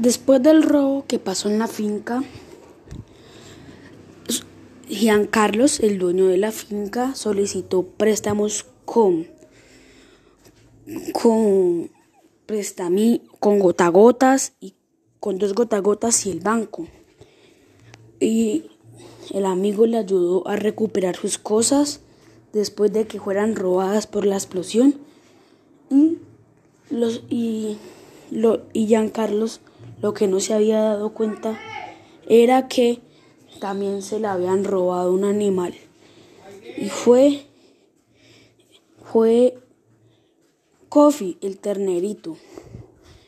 Después del robo que pasó en la finca, Carlos, el dueño de la finca, solicitó préstamos con, con, prestami, con gotagotas y con dos gotagotas y el banco. Y el amigo le ayudó a recuperar sus cosas después de que fueran robadas por la explosión. Y, los, y, lo, y Giancarlos lo que no se había dado cuenta era que también se le habían robado un animal. Y fue, fue Coffee, el ternerito.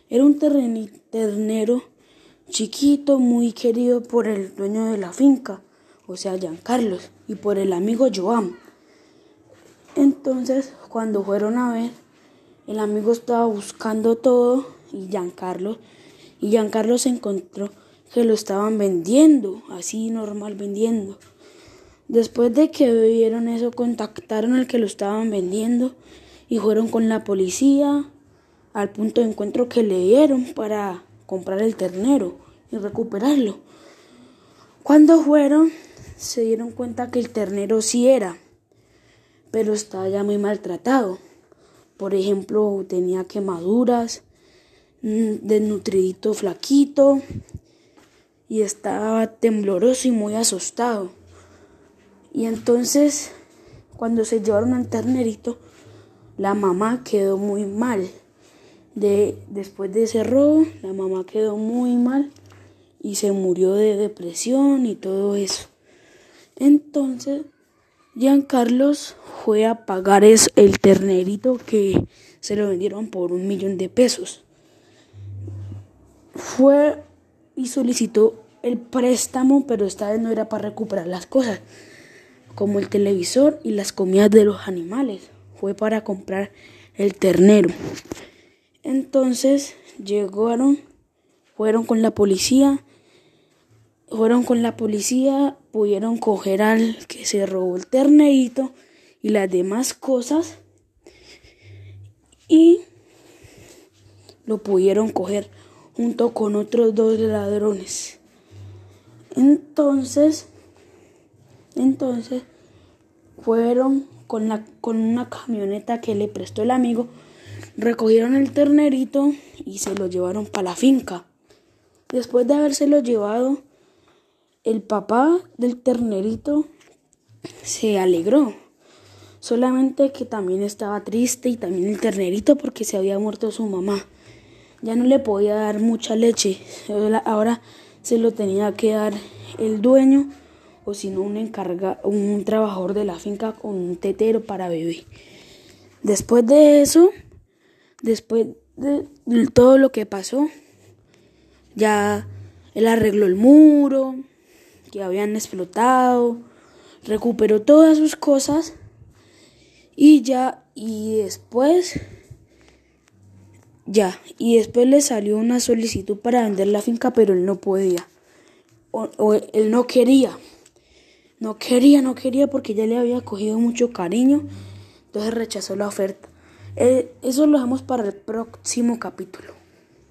Era un ternero chiquito, muy querido por el dueño de la finca, o sea, Giancarlos, y por el amigo Joan. Entonces, cuando fueron a ver, el amigo estaba buscando todo y Giancarlo, y Giancarlo se encontró que lo estaban vendiendo, así normal vendiendo. Después de que vieron eso, contactaron al que lo estaban vendiendo y fueron con la policía al punto de encuentro que le dieron para comprar el ternero y recuperarlo. Cuando fueron, se dieron cuenta que el ternero sí era, pero estaba ya muy maltratado. Por ejemplo, tenía quemaduras, desnutridito flaquito, y estaba tembloroso y muy asustado. Y entonces, cuando se llevaron al ternerito, la mamá quedó muy mal. De, después de ese robo, la mamá quedó muy mal y se murió de depresión y todo eso. Entonces, Carlos fue a pagar el ternerito que se lo vendieron por un millón de pesos. Fue y solicitó el préstamo, pero esta vez no era para recuperar las cosas, como el televisor y las comidas de los animales. Fue para comprar el ternero. Entonces llegaron, fueron con la policía, fueron con la policía, pudieron coger al que se robó el ternerito y las demás cosas y lo pudieron coger junto con otros dos ladrones. Entonces, entonces fueron con, la, con una camioneta que le prestó el amigo, recogieron el ternerito y se lo llevaron para la finca. Después de habérselo llevado, el papá del ternerito se alegró. Solamente que también estaba triste y también el ternerito porque se había muerto su mamá. Ya no le podía dar mucha leche. Ahora se lo tenía que dar el dueño o si no un encarga, un trabajador de la finca con un tetero para bebé. Después de eso, después de todo lo que pasó, ya él arregló el muro que habían explotado, recuperó todas sus cosas y ya y después ya, y después le salió una solicitud para vender la finca, pero él no podía. O, él no quería. No quería, no quería porque ya le había cogido mucho cariño. Entonces rechazó la oferta. Eh, eso lo dejamos para el próximo capítulo.